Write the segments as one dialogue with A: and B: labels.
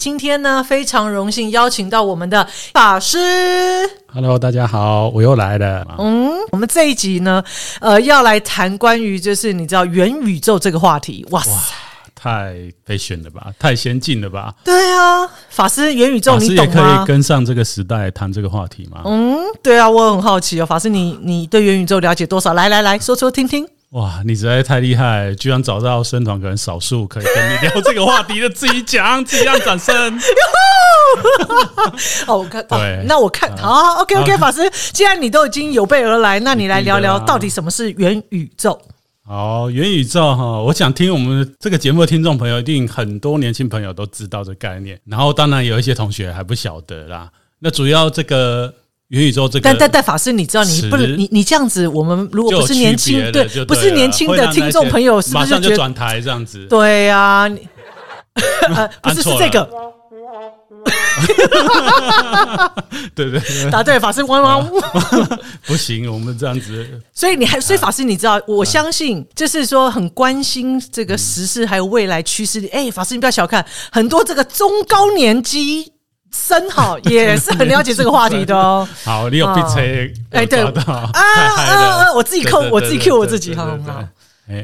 A: 今天呢，非常荣幸邀请到我们的法师。
B: Hello，大家好，我又来了。
A: 嗯，我们这一集呢，呃，要来谈关于就是你知道元宇宙这个话题。哇塞，哇
B: 太飞炫了吧，太先进了吧？
A: 对啊，法师，元宇宙你懂吗？
B: 法师也可以跟上这个时代谈这个话题吗？
A: 嗯，对啊，我很好奇哦，法师，你你对元宇宙了解多少？来来来说说听听。
B: 哇，你实在太厉害，居然找到生团可能少数可以跟你聊这个话题的，自己讲，自己让掌声。
A: 哦，我看，那我看，好，OK OK，法师，既然你都已经有备而来，那你来聊聊到底什么是元宇宙？
B: 好，元宇宙哈，我想听我们这个节目的听众朋友，一定很多年轻朋友都知道这个概念，然后当然有一些同学还不晓得啦。那主要这个。元宇宙这个，
A: 但但但法师，你知道你不能你你这样子，我们如果不是年轻对，不是年轻的听众朋友，是不是
B: 就转台这样子？
A: 对呀，不是是这个，
B: 对对，
A: 答对，法师汪汪，
B: 不行，我们这样子。
A: 所以你还，所以法师，你知道，我相信就是说很关心这个时事还有未来趋势。哎，法师，你不要小看很多这个中高年级。生好也是 很了解这个话题的哦。
B: 好，你有必吹
A: 哎，对啊 啊啊！我自己扣，我自己 Q 我自己，好好。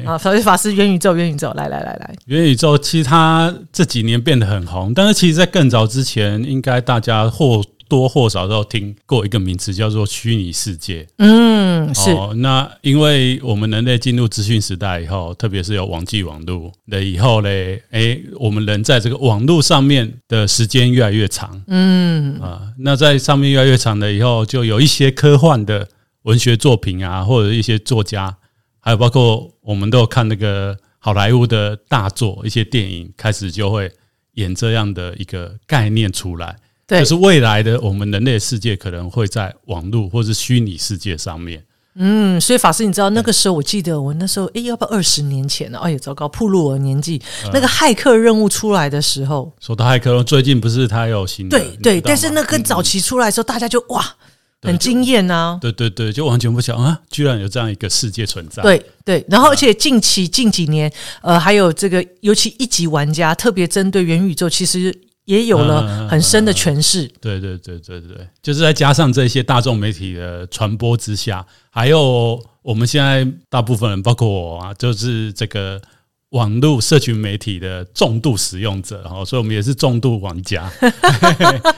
A: 啊，法师法师，元宇宙，元宇宙，来来来来，
B: 元宇宙其实它这几年变得很红，但是其实，在更早之前，应该大家或多或少都听过一个名词，叫做虚拟世界。
A: 嗯，是。
B: 那因为我们人类进入资讯时代以后，特别是有网际网络了以后嘞，哎，我们人在这个网络上面的时间越来越长。嗯啊，那在上面越来越长了以后，就有一些科幻的文学作品啊，或者一些作家，还有包括我们都有看那个好莱坞的大作，一些电影开始就会演这样的一个概念出来。对，就是未来的我们人类世界可能会在网络或是虚拟世界上面。
A: 嗯，所以法师，你知道那个时候，我记得我那时候，哎，要不要二十年前呢？哎呀，糟糕，暴露我年纪。那个骇客任务出来的时候，
B: 说到骇客，最近不是他有新的？
A: 对对，但是那跟早期出来的时候，大家就哇，很惊艳呐。
B: 对对对，就完全不想啊，居然有这样一个世界存在。
A: 对对，然后而且近期近几年，呃，还有这个，尤其一级玩家特别针对元宇宙，其实。也有了很深的诠释。
B: 对对对对对，就是再加上这些大众媒体的传播之下，还有我们现在大部分人，包括我啊，就是这个网络社群媒体的重度使用者哈，所以我们也是重度玩家。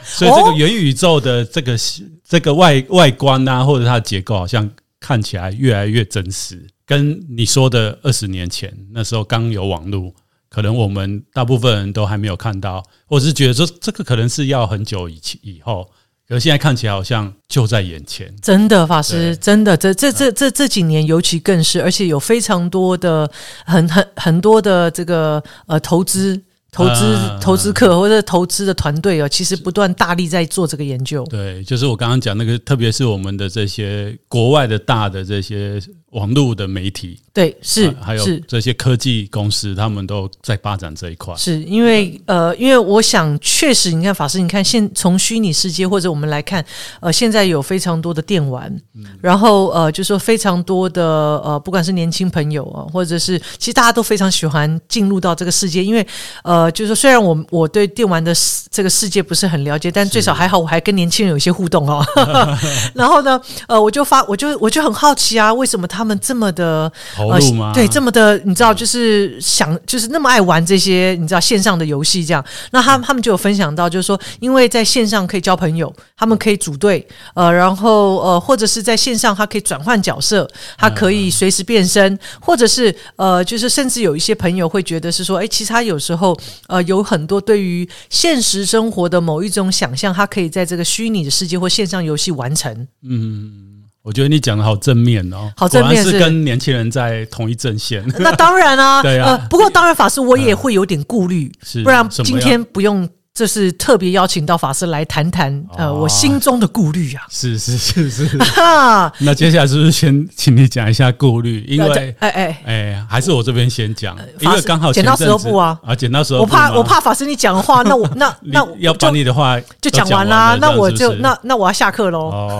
B: 所以这个元宇宙的这个这个外外观啊，或者它的结构，好像看起来越来越真实，跟你说的二十年前那时候刚有网络。可能我们大部分人都还没有看到，或者是觉得说这个可能是要很久以前以后，可是现在看起来好像就在眼前。
A: 真的，法师，真的，这这这这这几年尤其更是，而且有非常多的很很很多的这个呃投资。投资投资客或者投资的团队哦，其实不断大力在做这个研究。
B: 对，就是我刚刚讲那个，特别是我们的这些国外的大的这些网络的媒体，
A: 对，是
B: 还有这些科技公司，他们都在发展这一块。
A: 是因为呃，因为我想确实，你看法师，你看现从虚拟世界或者我们来看，呃，现在有非常多的电玩，然后呃，就说非常多的呃，不管是年轻朋友啊，或者是其实大家都非常喜欢进入到这个世界，因为呃。呃，就是说，虽然我我对电玩的这个世界不是很了解，但最少还好，我还跟年轻人有一些互动哦。然后呢，呃，我就发，我就我就很好奇啊，为什么他们这么的
B: 投入吗？
A: 对，这么的，你知道，就是想，就是那么爱玩这些，你知道线上的游戏这样。那他他们就有分享到，就是说，因为在线上可以交朋友，他们可以组队，呃，然后呃，或者是在线上他可以转换角色，他可以随时变身，或者是呃，就是甚至有一些朋友会觉得是说，哎，其实他有时候。呃，有很多对于现实生活的某一种想象，他可以在这个虚拟的世界或线上游戏完成。
B: 嗯，我觉得你讲的好正面哦，
A: 好正面，
B: 是跟年轻人在同一阵线。
A: 那当然啊，对啊。呃，不过当然，法师我也会有点顾虑，是不然今天不用。这是特别邀请到法师来谈谈，呃，我心中的顾虑啊。
B: 是是是是。那接下来是不是先请你讲一下顾虑？因为，哎哎哎，还是我这边先讲，因为刚好
A: 剪刀石头布啊
B: 啊，剪刀石头布。
A: 我怕我怕法师你讲的话，那我 那那
B: 要把你的话
A: 就讲完啦，那我就那那我要下课喽。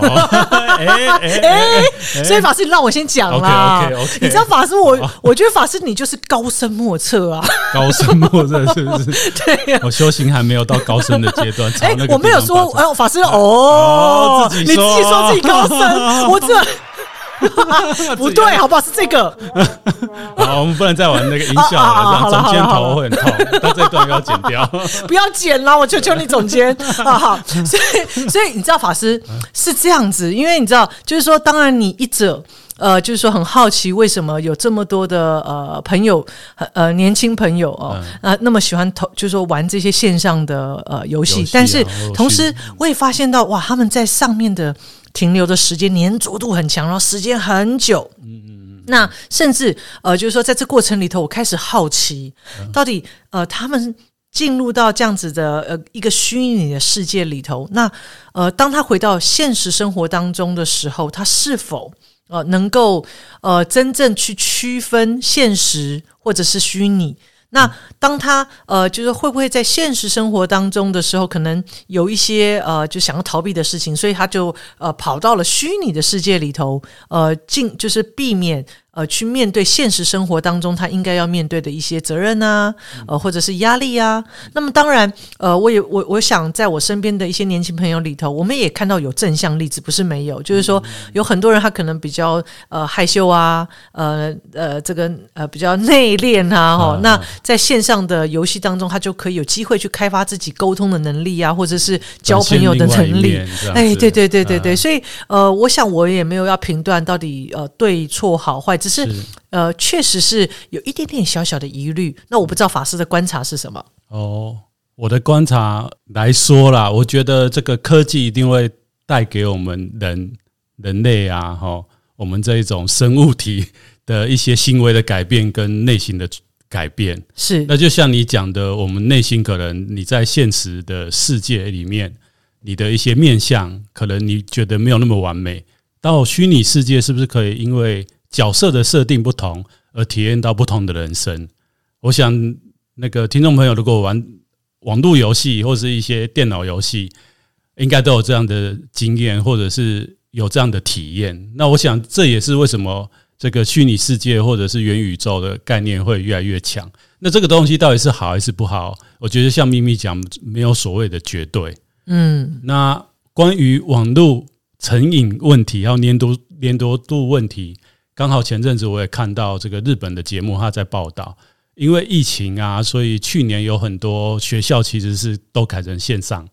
A: 哎哎哎，所以法师你让我先讲啦。OK OK，你知道法师我我觉得法师你就是高深莫测啊，
B: 高深莫测是不是？
A: 对呀，
B: 我修行还没有。到高深的阶段。哎、欸，
A: 我没有说，哎、呃，法师哦，哦自己你自己说自己高深，我这。不对，好不好？是这个。
B: 好，我们不能再玩那个音效了，这样总监头会很痛。但这段要剪掉，
A: 不要剪了，我求求你，总监。啊，好。所以，所以你知道，法师是这样子，因为你知道，就是说，当然你一者，呃，就是说很好奇，为什么有这么多的呃朋友，呃年轻朋友哦，呃那么喜欢投，就是说玩这些线上的呃游戏，但是同时我也发现到，哇，他们在上面的。停留的时间粘着度很强，然后时间很久。嗯嗯嗯。那甚至呃，就是说，在这过程里头，我开始好奇，到底呃，他们进入到这样子的呃一个虚拟的世界里头，那呃，当他回到现实生活当中的时候，他是否呃能够呃真正去区分现实或者是虚拟？那当他呃，就是会不会在现实生活当中的时候，可能有一些呃，就想要逃避的事情，所以他就呃跑到了虚拟的世界里头，呃，进就是避免。呃，去面对现实生活当中他应该要面对的一些责任啊，呃，或者是压力啊。那么当然，呃，我也我我想在我身边的一些年轻朋友里头，我们也看到有正向例子，不是没有。就是说，有很多人他可能比较呃害羞啊，呃呃，这个呃比较内敛啊，哈。那在线上的游戏当中，他就可以有机会去开发自己沟通的能力啊，或者是交朋友的能力。哎，对对对对对。所以呃，我想我也没有要评断到底呃对错好坏。只是，是呃，确实是有一点点小小的疑虑。那我不知道法师的观察是什么？
B: 哦，我的观察来说啦，我觉得这个科技一定会带给我们人人类啊，哈，我们这一种生物体的一些行为的改变跟内心的改变。
A: 是，
B: 那就像你讲的，我们内心可能你在现实的世界里面，你的一些面相，可能你觉得没有那么完美。到虚拟世界，是不是可以因为角色的设定不同，而体验到不同的人生。我想，那个听众朋友如果玩网络游戏或是一些电脑游戏，应该都有这样的经验，或者是有这样的体验。那我想，这也是为什么这个虚拟世界或者是元宇宙的概念会越来越强。那这个东西到底是好还是不好？我觉得像咪咪讲，没有所谓的绝对。嗯，那关于网络成瘾问题，还有粘多粘多度问题。刚好前阵子我也看到这个日本的节目，他在报道，因为疫情啊，所以去年有很多学校其实是都改成线上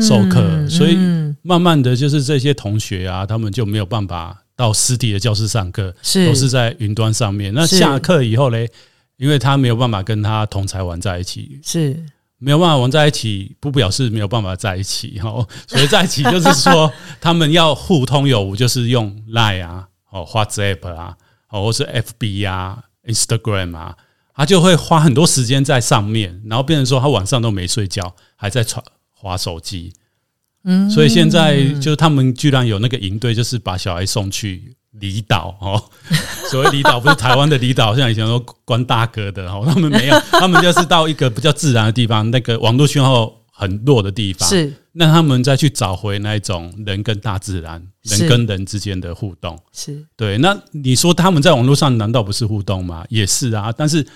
B: 授课，所以慢慢的就是这些同学啊，他们就没有办法到实体的教室上课，是都是在云端上面。那下课以后嘞，因为他没有办法跟他同才玩在一起，是没有办法玩在一起，不表示没有办法在一起哈。所以在一起就是说，他们要互通有无，就是用 Line 啊。哦，WhatsApp 啊，哦，或是 FB 啊，Instagram 啊，他就会花很多时间在上面，然后变成说他晚上都没睡觉，还在传滑手机。嗯，所以现在就他们居然有那个营队，就是把小孩送去离岛哦。所谓离岛不是台湾的离岛，像以前说关大哥的哦，他们没有，他们就是到一个比较自然的地方，那个网络讯号很弱的地方，是那他们再去找回那一种人跟大自然、人跟人之间的互动，是对。那你说他们在网络上难道不是互动吗？也是啊。但是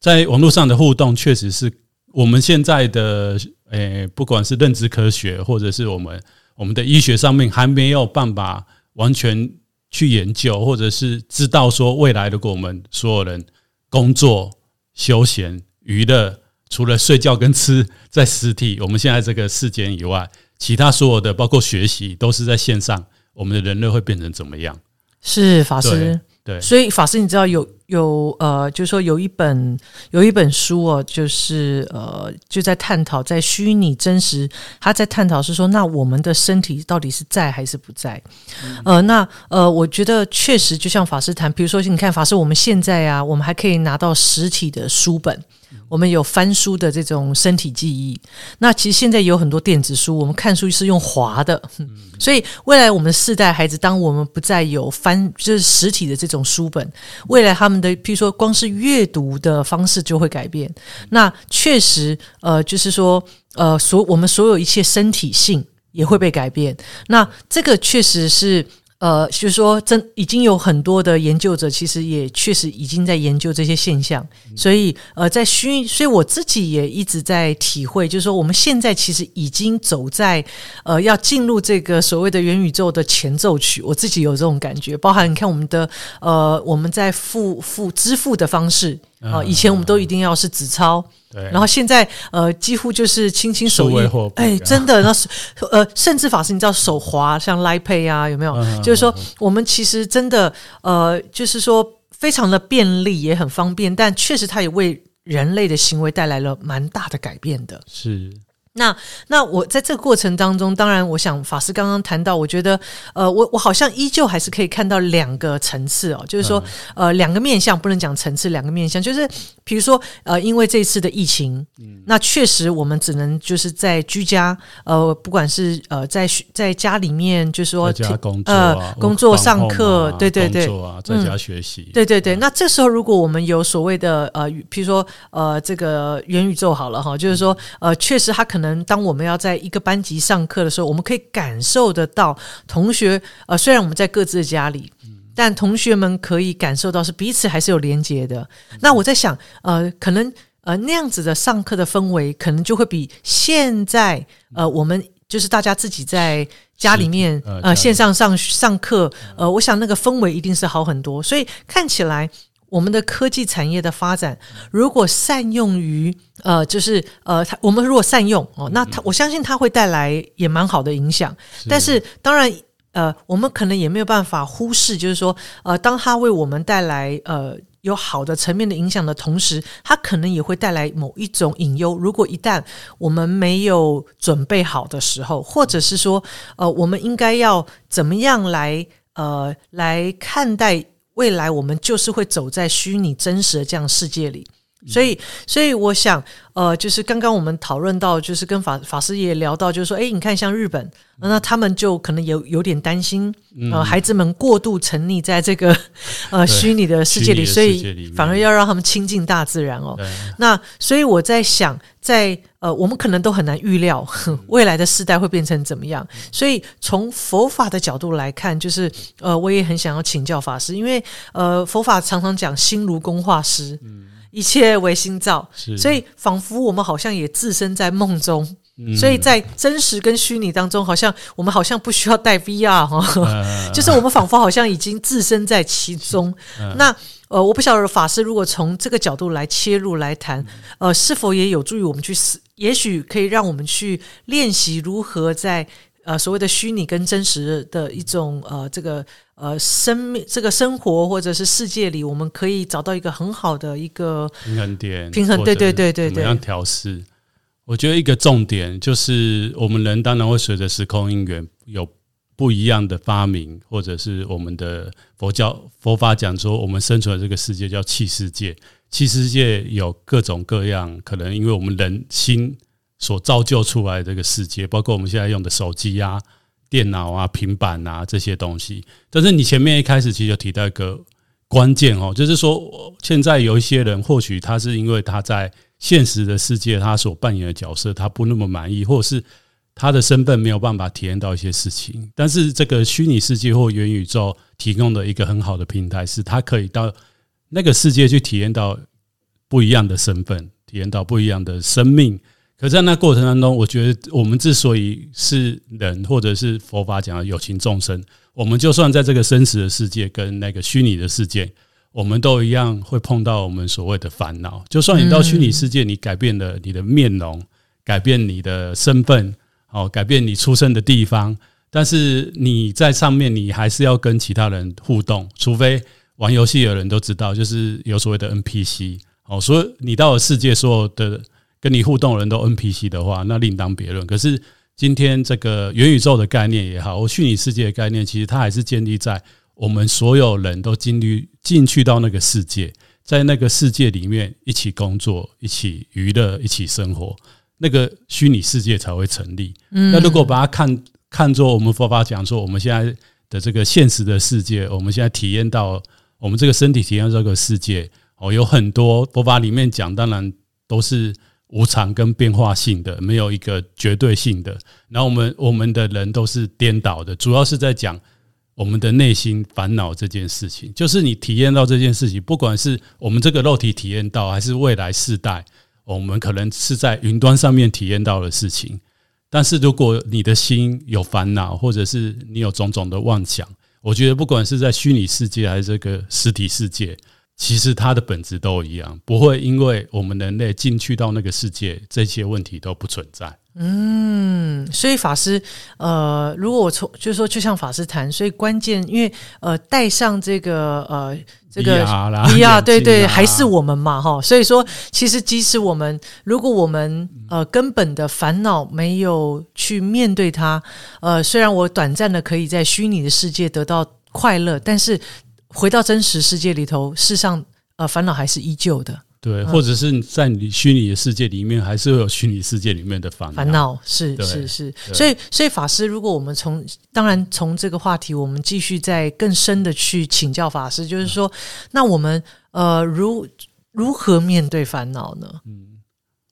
B: 在网络上的互动，确实是我们现在的诶、欸，不管是认知科学，或者是我们我们的医学上面，还没有办法完全去研究，或者是知道说未来如果我们所有人工作、休闲、娱乐。除了睡觉跟吃在实体，我们现在这个世间以外，其他所有的包括学习都是在线上，我们的人类会变成怎么样？
A: 是法师，
B: 对，
A: 所以法师，你知道有有呃，就是说有一本有一本书哦，就是呃，就在探讨在虚拟真实，他在探讨是说，那我们的身体到底是在还是不在？嗯、呃，那呃，我觉得确实就像法师谈，比如说你看法师，我们现在啊，我们还可以拿到实体的书本。我们有翻书的这种身体记忆，那其实现在有很多电子书，我们看书是用滑的，所以未来我们的世代孩子，当我们不再有翻就是实体的这种书本，未来他们的譬如说光是阅读的方式就会改变。那确实，呃，就是说，呃，所我们所有一切身体性也会被改变。那这个确实是。呃，就是说，真已经有很多的研究者，其实也确实已经在研究这些现象。所以，呃，在虚，所以我自己也一直在体会，就是说，我们现在其实已经走在呃要进入这个所谓的元宇宙的前奏曲。我自己有这种感觉，包含你看我们的呃，我们在付付支付的方式啊、呃，以前我们都一定要是纸钞。对，然后现在呃，几乎就是轻轻手一，哎，真的，那是呃，甚至法师，你知道手滑像 Line Pay 啊，有没有？嗯、就是说，我们其实真的呃，就是说非常的便利，也很方便，但确实它也为人类的行为带来了蛮大的改变的。
B: 是。
A: 那那我在这个过程当中，当然，我想法师刚刚谈到，我觉得，呃，我我好像依旧还是可以看到两个层次哦，就是说，呃，两个面向，不能讲层次，两个面向，就是比如说，呃，因为这次的疫情，嗯，那确实我们只能就是在居家，呃，不管是呃在在家里面，就是说，
B: 在家工作
A: 呃工作上课，对对对，
B: 工作啊，在家学习，
A: 对对对。那这时候，如果我们有所谓的呃，比如说呃，这个元宇宙好了哈，就是说，呃，确实它可能。能当我们要在一个班级上课的时候，我们可以感受得到同学，呃，虽然我们在各自的家里，但同学们可以感受到是彼此还是有连接的。那我在想，呃，可能呃那样子的上课的氛围，可能就会比现在呃我们就是大家自己在家里面呃线上上上课，呃，我想那个氛围一定是好很多。所以看起来。我们的科技产业的发展，如果善用于呃，就是呃，它我们如果善用哦，那它我相信它会带来也蛮好的影响。是但是当然呃，我们可能也没有办法忽视，就是说呃，当它为我们带来呃有好的层面的影响的同时，它可能也会带来某一种隐忧。如果一旦我们没有准备好的时候，或者是说呃，我们应该要怎么样来呃来看待？未来我们就是会走在虚拟真实的这样世界里，所以，所以我想，呃，就是刚刚我们讨论到，就是跟法法师也聊到，就是说，哎，你看像日本，那他们就可能有有点担心，呃，孩子们过度沉溺在这个呃虚拟的世界里，所以反而要让他们亲近大自然哦。那所以我在想，在。呃，我们可能都很难预料未来的世代会变成怎么样，所以从佛法的角度来看，就是呃，我也很想要请教法师，因为呃，佛法常常讲心如工画师，一切唯心造，所以仿佛我们好像也置身在梦中，所以在真实跟虚拟当中，好像我们好像不需要带 VR 哈，就是我们仿佛好像已经置身在其中，那。呃，我不晓得法师如果从这个角度来切入来谈，呃，是否也有助于我们去思，也许可以让我们去练习如何在呃所谓的虚拟跟真实的一种呃这个呃生命这个生活或者是世界里，我们可以找到一个很好的一个
B: 平衡点，
A: 平衡，对对对对对，
B: 怎么样调试？我觉得一个重点就是，我们人当然会随着时空因缘有。不一样的发明，或者是我们的佛教佛法讲说，我们生存的这个世界叫气世界。气世界有各种各样，可能因为我们人心所造就出来这个世界，包括我们现在用的手机啊、电脑啊、平板啊这些东西。但是你前面一开始其实有提到一个关键哦，就是说现在有一些人，或许他是因为他在现实的世界他所扮演的角色他不那么满意，或者是。他的身份没有办法体验到一些事情，但是这个虚拟世界或元宇宙提供的一个很好的平台，是他可以到那个世界去体验到不一样的身份，体验到不一样的生命。可在那过程当中，我觉得我们之所以是人，或者是佛法讲的有情众生，我们就算在这个生死的世界跟那个虚拟的世界，我们都一样会碰到我们所谓的烦恼。就算你到虚拟世界，你改变了你的面容，改变你的身份。哦，改变你出生的地方，但是你在上面，你还是要跟其他人互动，除非玩游戏的人都知道，就是有所谓的 NPC。哦，所以你到了世界，所有的跟你互动的人都 NPC 的话，那另当别论。可是今天这个元宇宙的概念也好，或虚拟世界的概念，其实它还是建立在我们所有人都进入进去到那个世界，在那个世界里面一起工作、一起娱乐、一起生活。那个虚拟世界才会成立。那如果把它看看作我们佛法讲说，我们现在的这个现实的世界，我们现在体验到我们这个身体体验到这个世界哦，有很多佛法里面讲，当然都是无常跟变化性的，没有一个绝对性的。然后我们我们的人都是颠倒的，主要是在讲我们的内心烦恼这件事情，就是你体验到这件事情，不管是我们这个肉体体验到，还是未来世代，我们可能是在云端上面体验到的事情。但是如果你的心有烦恼，或者是你有种种的妄想，我觉得不管是在虚拟世界还是这个实体世界，其实它的本质都一样，不会因为我们人类进去到那个世界，这些问题都不存在。
A: 嗯，所以法师，呃，如果我从就是说，就像法师谈，所以关键，因为呃，带上这个呃，这个 VR，对对，还是我们嘛，哈。所以说，其实即使我们，如果我们呃根本的烦恼没有去面对它，呃，虽然我短暂的可以在虚拟的世界得到快乐，但是回到真实世界里头，事实上，呃，烦恼还是依旧的。
B: 对，或者是在你虚拟的世界里面，还是会有虚拟世界里面的烦恼。
A: 烦恼是是是，所以所以法师，如果我们从当然从这个话题，我们继续再更深的去请教法师，就是说，那我们呃，如如何面对烦恼呢？
B: 嗯，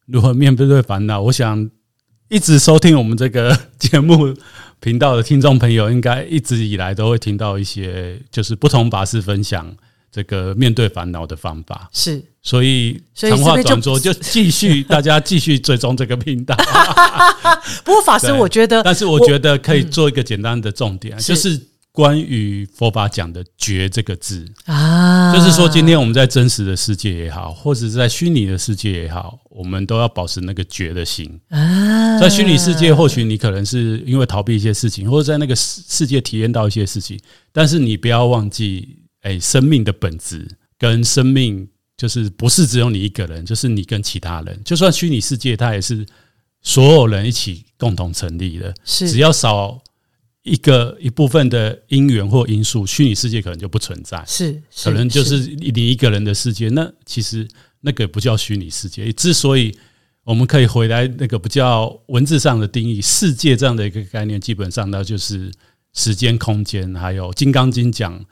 B: 如何面对烦恼？我想一直收听我们这个节目频道的听众朋友，应该一直以来都会听到一些，就是不同法师分享。这个面对烦恼的方法
A: 是，
B: 所以长话短说，就继续大家继续追踪这个频道。
A: 不过法师，我觉得，
B: 但是我觉得可以做一个简单的重点，就是关于佛法讲的“觉”这个字啊，就是说今天我们在真实的世界也好，或者是在虚拟的世界也好，我们都要保持那个觉的心啊。在虚拟世界，或许你可能是因为逃避一些事情，或者在那个世世界体验到一些事情，但是你不要忘记。哎，生命的本质跟生命就是不是只有你一个人，就是你跟其他人。就算虚拟世界，它也是所有人一起共同成立的。是，只要少一个一部分的因缘或因素，虚拟世界可能就不存在。是，可能就是你一个人的世界。那其实那个不叫虚拟世界。之所以我们可以回来那个不叫文字上的定义，世界这样的一个概念，基本上呢就是时间、空间，还有《金刚经》讲。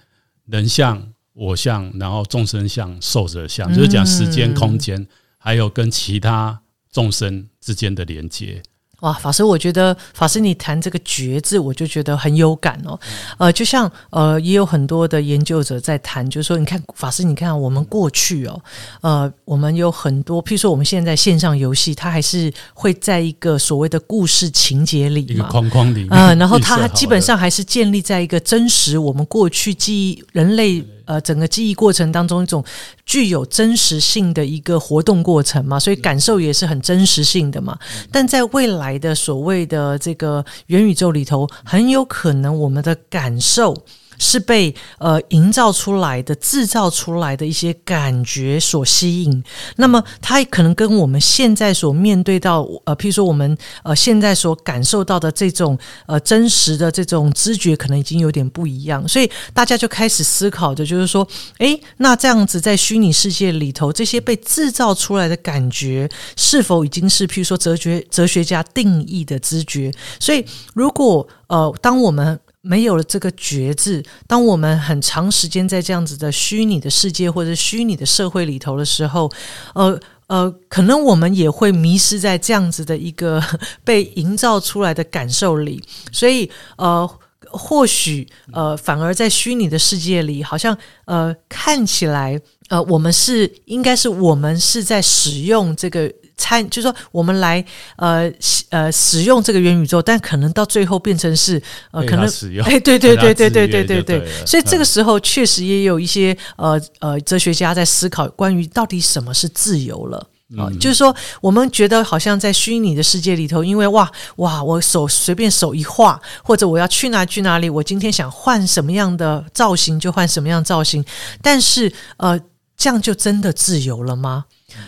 B: 人相、我相，然后众生相、寿者相，就是讲时间、空间，还有跟其他众生之间的连接。
A: 哇，法师，我觉得法师你谈这个“觉”字，我就觉得很有感哦。呃，就像呃，也有很多的研究者在谈，就是说，你看法师，你看我们过去哦，呃，我们有很多，譬如说我们现在线上游戏，它还是会在一个所谓的故事情节里嘛，
B: 一个框框里面，
A: 啊、呃，然后它基本上还是建立在一个真实我们过去记忆人类。呃，整个记忆过程当中，一种具有真实性的一个活动过程嘛，所以感受也是很真实性的嘛。但在未来的所谓的这个元宇宙里头，很有可能我们的感受。是被呃营造出来的、制造出来的一些感觉所吸引，那么它可能跟我们现在所面对到呃，譬如说我们呃现在所感受到的这种呃真实的这种知觉，可能已经有点不一样，所以大家就开始思考的就是说，诶，那这样子在虚拟世界里头，这些被制造出来的感觉，是否已经是譬如说哲学哲学家定义的知觉？所以如果呃，当我们没有了这个觉知，当我们很长时间在这样子的虚拟的世界或者虚拟的社会里头的时候，呃呃，可能我们也会迷失在这样子的一个 被营造出来的感受里，所以呃，或许呃，反而在虚拟的世界里，好像呃，看起来呃，我们是应该是我们是在使用这个。参就是说，我们来呃呃使用这个元宇宙，但可能到最后变成是呃可能哎对对对对对对对对，所以这个时候确实也有一些呃呃哲学家在思考关于到底什么是自由了啊，就是说我们觉得好像在虚拟的世界里头，因为哇哇我手随便手一画，或者我要去哪去哪里，我今天想换什么样的造型就换什么样造型，但是呃这样就真的自由了吗？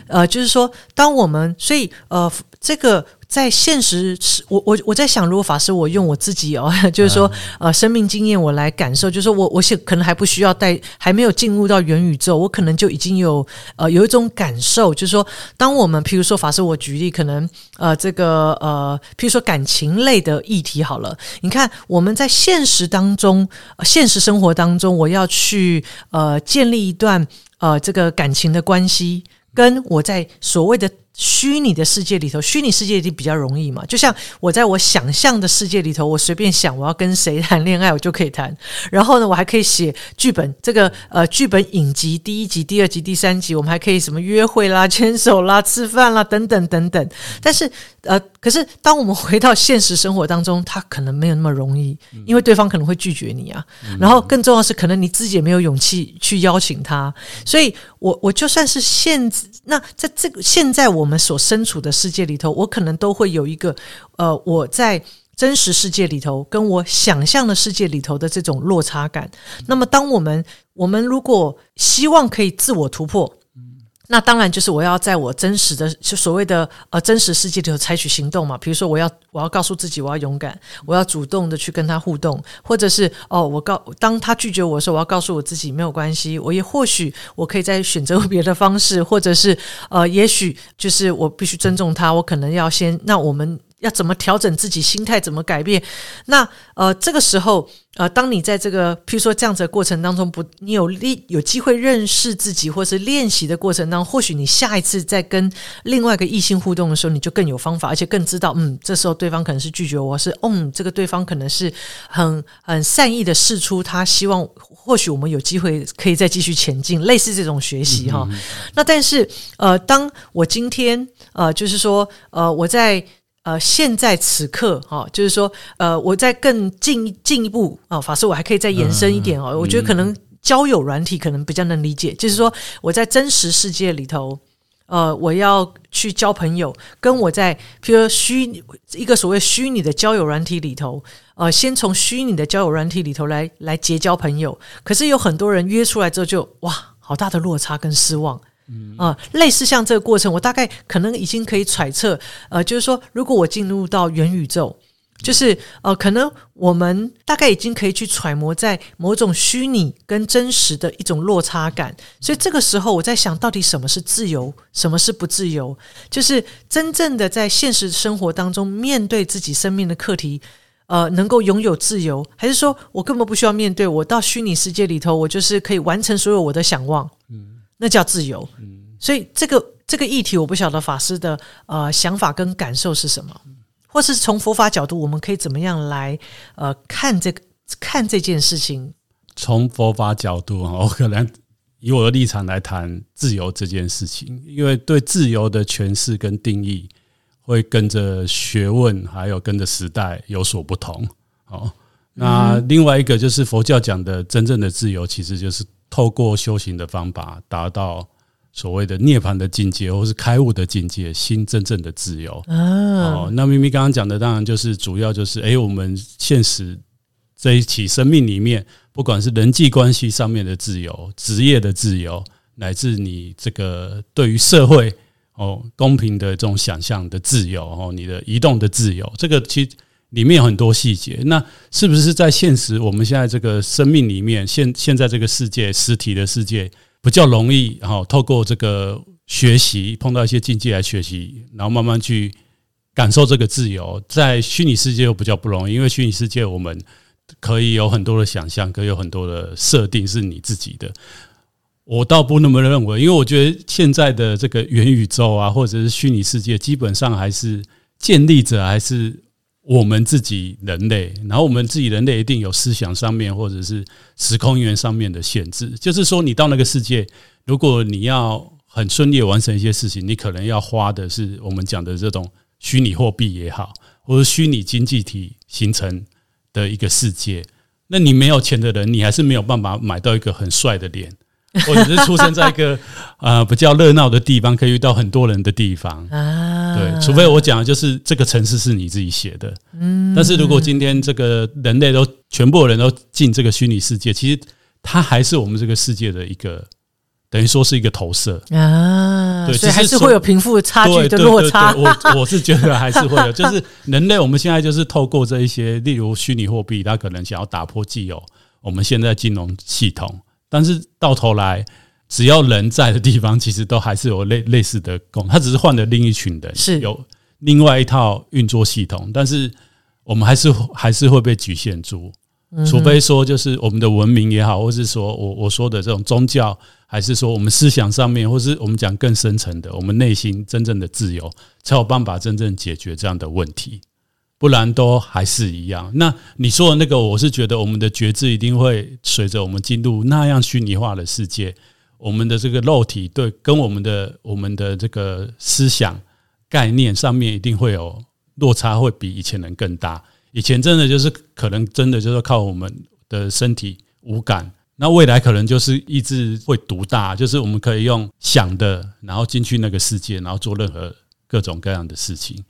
A: 呃，就是说，当我们所以呃，这个在现实，我我我在想，如果法师我用我自己哦，就是说呃，生命经验我来感受，就是说我我可能还不需要带，还没有进入到元宇宙，我可能就已经有呃有一种感受，就是说，当我们譬如说法师我举例，可能呃这个呃譬如说感情类的议题好了，你看我们在现实当中，呃、现实生活当中，我要去呃建立一段呃这个感情的关系。跟我在所谓的虚拟的世界里头，虚拟世界里比较容易嘛。就像我在我想象的世界里头，我随便想我要跟谁谈恋爱，我就可以谈。然后呢，我还可以写剧本，这个呃剧本影集第一集、第二集、第三集，我们还可以什么约会啦、牵手啦、吃饭啦等等等等。但是呃，可是当我们回到现实生活当中，它可能没有那么容易，因为对方可能会拒绝你啊。然后更重要的是，可能你自己也没有勇气去邀请他。所以我我就算是现那在这个现在我们。所身处的世界里头，我可能都会有一个，呃，我在真实世界里头跟我想象的世界里头的这种落差感。那么，当我们我们如果希望可以自我突破，那当然就是我要在我真实的就所谓的呃真实世界里头采取行动嘛。比如说，我要我要告诉自己，我要勇敢，我要主动的去跟他互动，或者是哦，我告当他拒绝我的时候，我要告诉我自己没有关系，我也或许我可以再选择别的方式，或者是呃，也许就是我必须尊重他，我可能要先那我们。要怎么调整自己心态？怎么改变？那呃，这个时候呃，当你在这个譬如说这样子的过程当中，不，你有力有机会认识自己，或是练习的过程当中，或许你下一次再跟另外一个异性互动的时候，你就更有方法，而且更知道，嗯，这时候对方可能是拒绝我，是，嗯，这个对方可能是很很善意的试出，他希望或许我们有机会可以再继续前进，类似这种学习哈。那但是呃，当我今天呃，就是说呃，我在。呃，现在此刻哈、哦，就是说，呃，我再更进进一步啊、哦，法师，我还可以再延伸一点哦。嗯、我觉得可能交友软体可能比较能理解，嗯、就是说我在真实世界里头，呃，我要去交朋友，跟我在譬如说虚一个所谓虚拟的交友软体里头，呃，先从虚拟的交友软体里头来来结交朋友，可是有很多人约出来之后就哇，好大的落差跟失望。嗯啊，类似像这个过程，我大概可能已经可以揣测，呃，就是说，如果我进入到元宇宙，就是呃，可能我们大概已经可以去揣摩在某种虚拟跟真实的一种落差感。所以这个时候，我在想到底什么是自由，什么是不自由？就是真正的在现实生活当中面对自己生命的课题，呃，能够拥有自由，还是说我根本不需要面对？我到虚拟世界里头，我就是可以完成所有我的想望。嗯。那叫自由，所以这个这个议题，我不晓得法师的呃想法跟感受是什么，或是从佛法角度，我们可以怎么样来呃看这个看这件事情？
B: 从佛法角度，我可能以我的立场来谈自由这件事情，因为对自由的诠释跟定义会跟着学问还有跟着时代有所不同。哦，那另外一个就是佛教讲的真正的自由，其实就是。透过修行的方法，达到所谓的涅槃的境界，或是开悟的境界，心真正的自由。哦，那咪咪刚刚讲的，当然就是主要就是，诶，我们现实这一起生命里面，不管是人际关系上面的自由、职业的自由，乃至你这个对于社会哦公平的这种想象的自由，哦，你的移动的自由，这个其实。里面有很多细节，那是不是在现实我们现在这个生命里面，现现在这个世界实体的世界比较容易，哈透过这个学习碰到一些境界来学习，然后慢慢去感受这个自由。在虚拟世界又比较不容易，因为虚拟世界我们可以有很多的想象，可以有很多的设定是你自己的。我倒不那么认为，因为我觉得现在的这个元宇宙啊，或者是虚拟世界，基本上还是建立者还是。我们自己人类，然后我们自己人类一定有思想上面或者是时空源上面的限制。就是说，你到那个世界，如果你要很顺利完成一些事情，你可能要花的是我们讲的这种虚拟货币也好，或者虚拟经济体形成的一个世界。那你没有钱的人，你还是没有办法买到一个很帅的脸。或者是出生在一个呃比较热闹的地方，可以遇到很多人的地方啊。对，除非我讲的就是这个城市是你自己写的。嗯，但是如果今天这个人类都全部人都进这个虚拟世界，其实它还是我们这个世界的一个，等于说是一个投射啊。对，所以还是会有贫富差距的落差。我 我是觉得还是会有，就是人类我们现在就是透过这一些，例如虚拟货币，它可能想要打破既有我们现在金融系统。但是到头来，只要人在的地方，其实都还是有类类似的功。他只是换了另一群人，是有另外一套运作系统。但是我们还是还是会被局限住。除非说就是我们的文明也好，或是说我我说的这种宗教，还是说我们思想上面，或是我们讲更深层的，我们内心真正的自由，才有办法真正解决这样的问题。不然都还是一样。那你说的那个，我是觉得我们的觉知一定会随着我们进入那样虚拟化的世界，我们的这个肉体对跟我们的我们的这个思想概念上面一定会有落差，会比以前人更大。以前真的就是可能真的就是靠我们的身体五感，那未来可能就是意志会独大，就是我们可以用想的，然后进去那个世界，然后做任何各种各样的事情。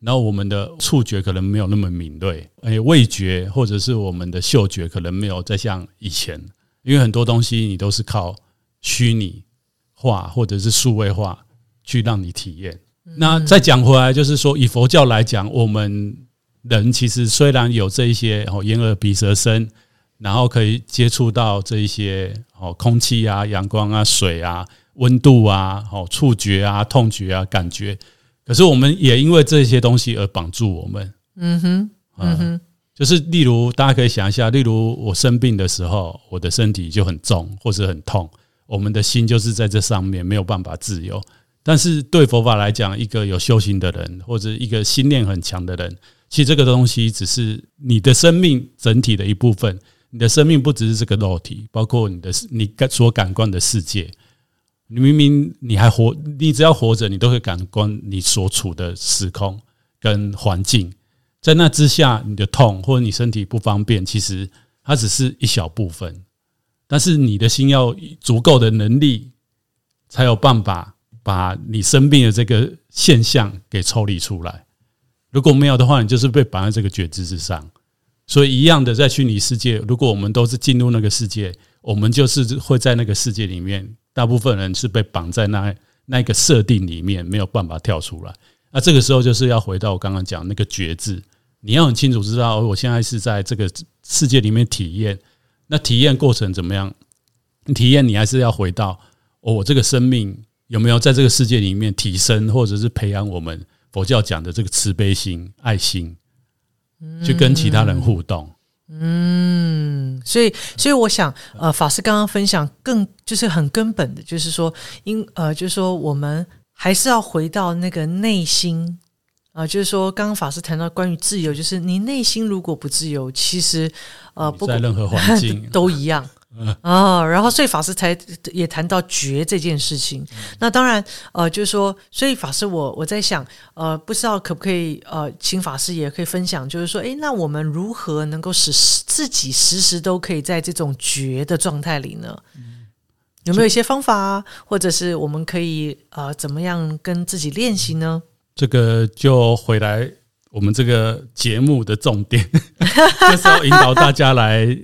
B: 然后我们的触觉可能没有那么敏锐，哎，味觉或者是我们的嗅觉可能没有再像以前，因为很多东西你都是靠虚拟化或者是数位化去让你体验。那再讲回来，就是说以佛教来讲，我们。人其实虽然有这一些哦眼耳鼻舌身，然后可以接触到这一些哦空气啊、阳光啊、水啊、温度啊、哦触觉啊、痛觉啊、感觉，可是我们也因为这些东西而绑住我们。嗯哼，嗯哼，就是例如大家可以想一下，例如我生病的时候，我的身体就很重或者很痛，我们的心就是在这上面没有办法自由。但是对佛法来讲，一个有修行的人或者一个心念很强的人。其实这个东西只是你的生命整体的一部分。你的生命不只是这个肉体，包括你的你感所感官的世界。你明明你还活，你只要活着，你都会感官你所处的时空跟环境。在那之下，你的痛或者你身体不方便，其实它只是一小部分。但是你的心要足够的能力，才有办法把你生病的这个现象给抽离出来。如果没有的话，你就是被绑在这个觉知之上。所以一样的，在虚拟世界，如果我们都是进入那个世界，我们就是会在那个世界里面。大部分人是被绑在那那个设定里面，没有办法跳出来。那这个时候就是要回到我刚刚讲那个觉知，你要很清楚知道，我现在是在这个世界里面体验。那体验过程怎么样？体验你还是要回到哦，我这个生命有没有在这个世界里面提升，或者是培养我们。佛教讲的这个慈悲心、爱心，去跟其他人互动。
A: 嗯，所以，所以我想，呃，法师刚刚分享更就是很根本的，就是说，因呃，就是说，我们还是要回到那个内心啊、呃，就是说，刚刚法师谈到关于自由，就是你内心如果不自由，其实呃，不
B: 在任何环境
A: 都一样。啊、哦，然后所以法师才也谈到觉这件事情。那当然，呃，就是说，所以法师我我在想，呃，不知道可不可以，呃，请法师也可以分享，就是说，哎，那我们如何能够使自己时时都可以在这种觉的状态里呢？有没有一些方法，或者是我们可以呃怎么样跟自己练习呢？
B: 这个就回来我们这个节目的重点，就是要引导大家来。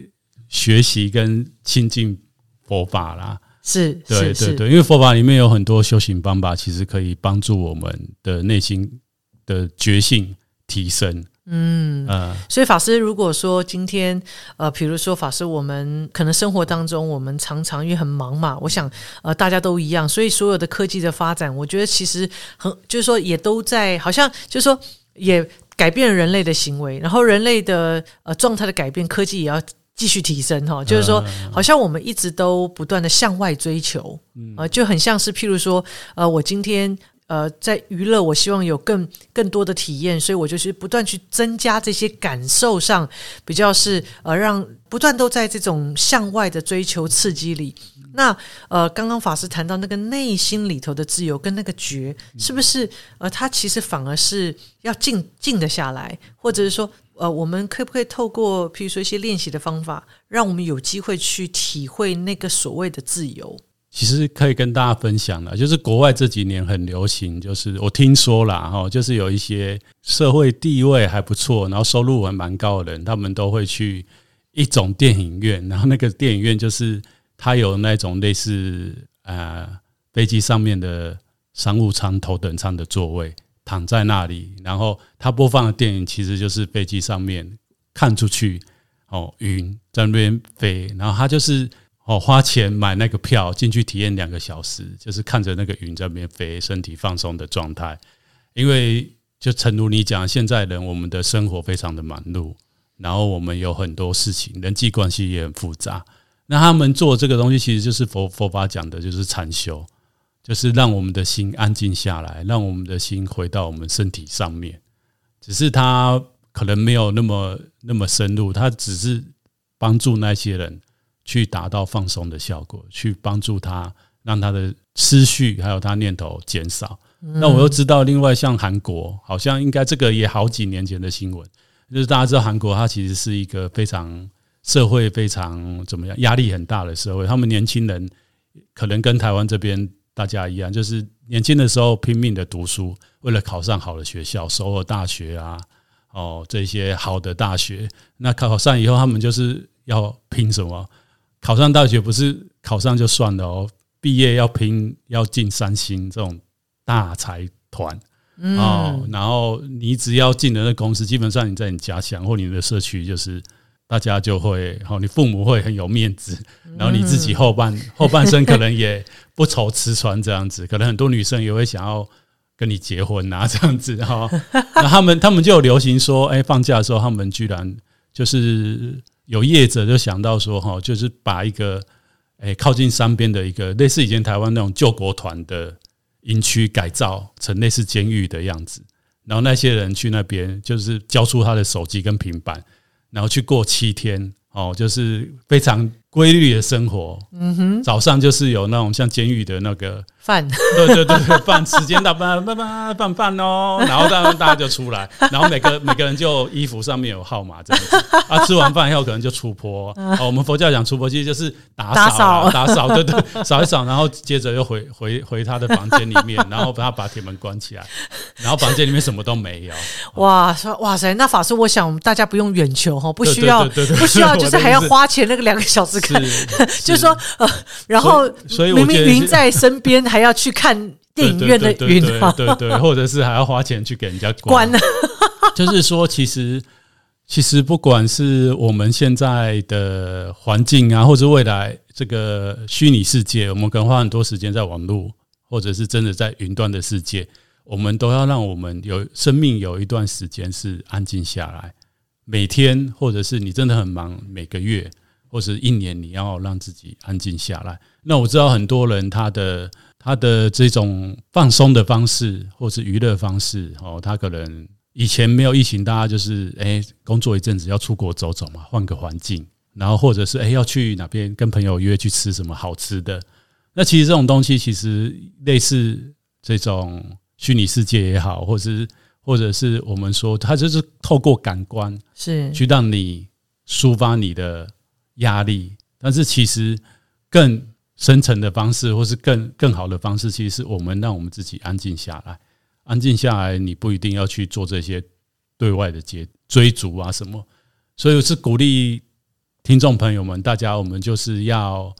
B: 学习跟亲近佛法啦，
A: 是，
B: 对对对，因为佛法里面有很多修行方法，其实可以帮助我们的内心的觉性提升。嗯
A: 呃，所以法师如果说今天呃，比如说法师，我们可能生活当中我们常常因为很忙嘛，我想呃大家都一样，所以所有的科技的发展，我觉得其实很就是说也都在，好像就是说也改变了人类的行为，然后人类的呃状态的改变，科技也要。继续提升哈，就是说，好像我们一直都不断的向外追求，呃，就很像是譬如说，呃，我今天呃在娱乐，我希望有更更多的体验，所以我就是不断去增加这些感受上，比较是呃让不断都在这种向外的追求刺激里。那呃，刚刚法师谈到那个内心里头的自由跟那个觉，是不是呃，他其实反而是要静静的下来，或者是说。呃，我们可不可以透过，譬如说一些练习的方法，让我们有机会去体会那个所谓的自由？
B: 其实可以跟大家分享的，就是国外这几年很流行，就是我听说了哈，就是有一些社会地位还不错，然后收入还蛮高的人，他们都会去一种电影院，然后那个电影院就是它有那种类似呃飞机上面的商务舱、头等舱的座位。躺在那里，然后他播放的电影其实就是飞机上面看出去哦，云在那边飞，然后他就是哦花钱买那个票进去体验两个小时，就是看着那个云在那边飞，身体放松的状态。因为就诚如你讲，现在人我们的生活非常的忙碌，然后我们有很多事情，人际关系也很复杂。那他们做这个东西，其实就是佛佛法讲的，就是禅修，就是让我们的心安静下来，让我们的心回到我们身体上面。只是他可能没有那么那么深入，他只是帮助那些人去达到放松的效果，去帮助他让他的思绪还有他念头减少。那我又知道，另外像韩国，好像应该这个也好几年前的新闻。就是大家知道韩国，它其实是一个非常社会非常怎么样压力很大的社会。他们年轻人可能跟台湾这边大家一样，就是年轻的时候拼命的读书，为了考上好的学校，首尔大学啊，哦这些好的大学。那考上以后，他们就是要拼什么？考上大学不是考上就算了哦，毕业要拼要进三星这种大财团。哦，然后你只要进了那公司，基本上你在你家乡或你的社区，就是大家就会，好，你父母会很有面子，然后你自己后半 后半生可能也不愁吃穿这样子，可能很多女生也会想要跟你结婚啊这样子哈。那他们他们就有流行说，哎，放假的时候他们居然就是有业者就想到说，哈，就是把一个哎靠近山边的一个类似以前台湾那种救国团的。营区改造成类似监狱的样子，然后那些人去那边，就是交出他的手机跟平板，然后去过七天，哦，就是非常规律的生活，嗯哼，早上就是有那种像监狱的那个饭，对对对对，饭时间到，饭饭饭饭饭哦，然后大家大家就出来，然后每个每个人就衣服上面有号码这样子，啊，吃完饭以后可能就出坡，哦，我们佛教讲出坡，其实就是打扫打扫，对对，扫一扫，然后接着又回回回他的房间里面，然后他把铁门关起来，然后房间里面什么都没有，
A: 哇，说哇塞，那法师，我想大家不用远求哈，不需要不需要，就是还要花钱那个两个小时。是，就是说，呃，然后，所以明明云在身边，还要去看电影院的云，
B: 对对对，或者是还要花钱去给人家关了。就是说，其实，其实不管是我们现在的环境啊，或者未来这个虚拟世界，我们可能花很多时间在网络，或者是真的在云端的世界，我们都要让我们有生命有一段时间是安静下来。每天，或者是你真的很忙，每个月。或是一年，你要让自己安静下来。那我知道很多人他的他的这种放松的方式，或是娱乐方式，哦，他可能以前没有疫情，大家就是诶工作一阵子要出国走走嘛，换个环境，然后或者是诶要去哪边跟朋友约去吃什么好吃的。那其实这种东西其实类似这种虚拟世界也好，或者是或者是我们说，它就是透过感官是去让你抒发你的。压力，但是其实更深层的方式，或是更更好的方式，其实是我们让我们自己安静下来。安静下来，你不一定要去做这些对外的接追逐啊什么。所以我是鼓励听众朋友们，大家我们就是要，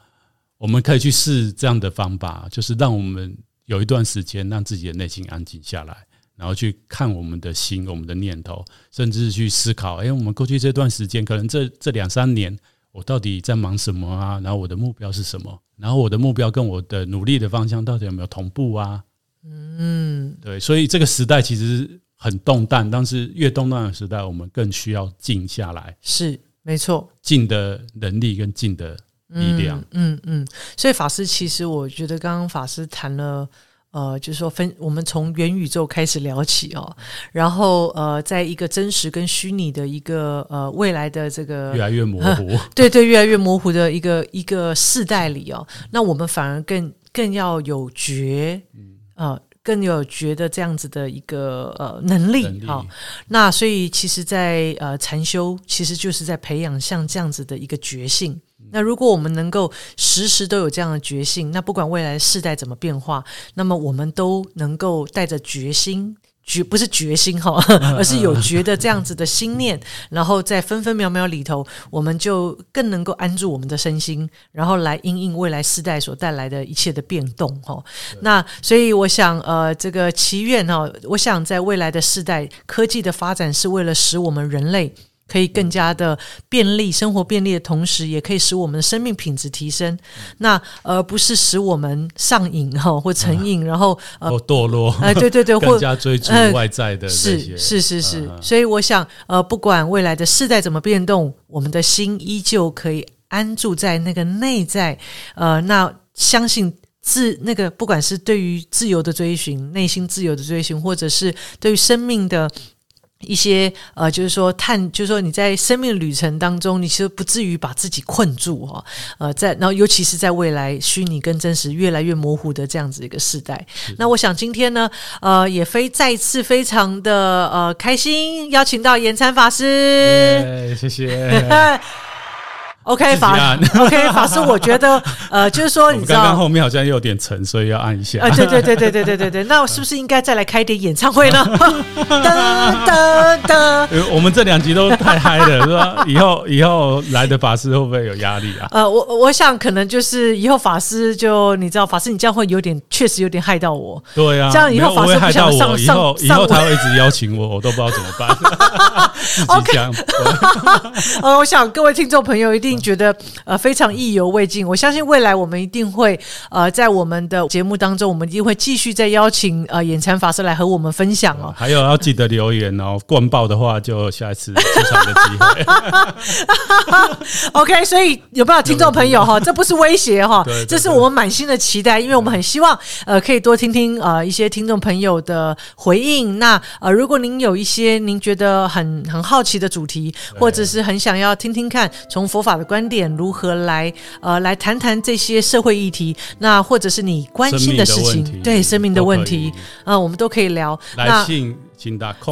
B: 我们可以去试这样的方法，就是让我们有一段时间让自己的内心安静下来，然后去看我们的心、我们的念头，甚至去思考：哎，我们过去这段时间，可能这这两三年。我到底在忙什么啊？然后我的目标是什么？然后我的目标跟我的努力的方向到底有没有同步啊？嗯，对，所以这个时代其实很动荡，但是越动荡的时代，我们更需要静下来。
A: 是，没错，
B: 静的能力跟静的力量。
A: 嗯嗯，嗯，所以法师其实我觉得刚刚法师谈了。呃，就是说分，我们从元宇宙开始聊起哦，然后呃，在一个真实跟虚拟的一个呃未来的这个
B: 越来越模糊，
A: 对对，越来越模糊的一个一个世代里哦，那我们反而更更要有觉，呃，更有觉的这样子的一个呃能力哈、哦。那所以其实在，在呃禅修其实就是在培养像这样子的一个觉性。那如果我们能够时时都有这样的决心，那不管未来世代怎么变化，那么我们都能够带着决心，决不是决心哈，而是有觉得这样子的心念，然后在分分秒秒里头，我们就更能够安住我们的身心，然后来因应未来世代所带来的一切的变动哈。那所以我想，呃，这个祈愿哈，我想在未来的世代，科技的发展是为了使我们人类。可以更加的便利，生活便利的同时，也可以使我们的生命品质提升。那而、呃、不是使我们上瘾哈或成瘾，然后呃
B: 堕落，
A: 哎、呃、对对对，或
B: 更加追逐外在的、呃、
A: 是是是是。所以我想呃，不管未来的世代怎么变动，我们的心依旧可以安住在那个内在。呃，那相信。自那个，不管是对于自由的追寻，内心自由的追寻，或者是对于生命的一些呃，就是说探，就是说你在生命旅程当中，你其实不至于把自己困住哈。呃，在然后，尤其是在未来虚拟跟真实越来越模糊的这样子一个时代，那我想今天呢，呃，也非再次非常的呃开心，邀请到延参法师，
B: 谢谢。
A: OK，法 OK 法师，我觉得呃，就是说，你知道，
B: 刚刚后面好像有点沉，所以要按一下。
A: 呃，对对对对对对对对，那是不是应该再来开点演唱会呢？噔噔噔！
B: 我们这两集都太嗨了，是吧？以后以后来的法师会不会有压力啊？
A: 呃，我我想可能就是以后法师就你知道，法师你这样会有点确实有点害到我。
B: 对啊，
A: 这样以后法师不想上
B: 以后以后他会一直邀请我，我都不知道怎么办。
A: OK，呃，我想各位听众朋友一定。觉得呃非常意犹未尽，我相信未来我们一定会呃在我们的节目当中，我们一定会继续再邀请呃眼禅法师来和我们分享哦。
B: 还有要记得留言哦，灌爆的话就下一次出场的机会。
A: OK，所以有没有听众朋友哈？这不是威胁哈，这是我们满心的期待，因为我们很希望呃可以多听听呃一些听众朋友的回应。那呃如果您有一些您觉得很很好奇的主题，或者是很想要听听看从佛法的观点如何来呃来谈谈这些社会议题，那或者是你关心的事情，对生命的问题，呃，我们都可以聊。
B: 来信。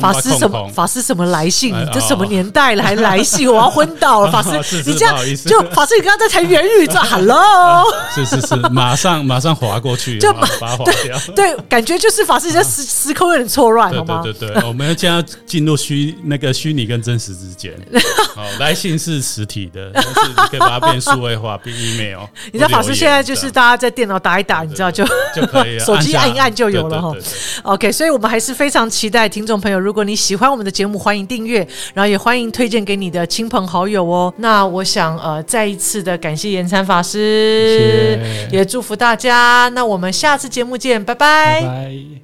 A: 法师什么？法师什么来信？你这什么年代了还来信？我要昏倒了！法师，你这样就法师，你刚刚在谈元宇宙，Hello？
B: 是是是，马上马上划过去，就把它滑掉。
A: 对，感觉就是法师这时时空有点错乱，好吗？
B: 对对对，我们要将要进入虚那个虚拟跟真实之间。好，来信是实体的，但是你可以把它变数位化，变 email。
A: 你知道法师现在就是大家在电脑打一打，你知道就
B: 就可以，
A: 手机按一按就有了哈。OK，所以我们还是非常期待听。听众朋友，如果你喜欢我们的节目，欢迎订阅，然后也欢迎推荐给你的亲朋好友哦。那我想，呃，再一次的感谢延参法师，谢谢也祝福大家。那我们下次节目见，拜拜。拜拜。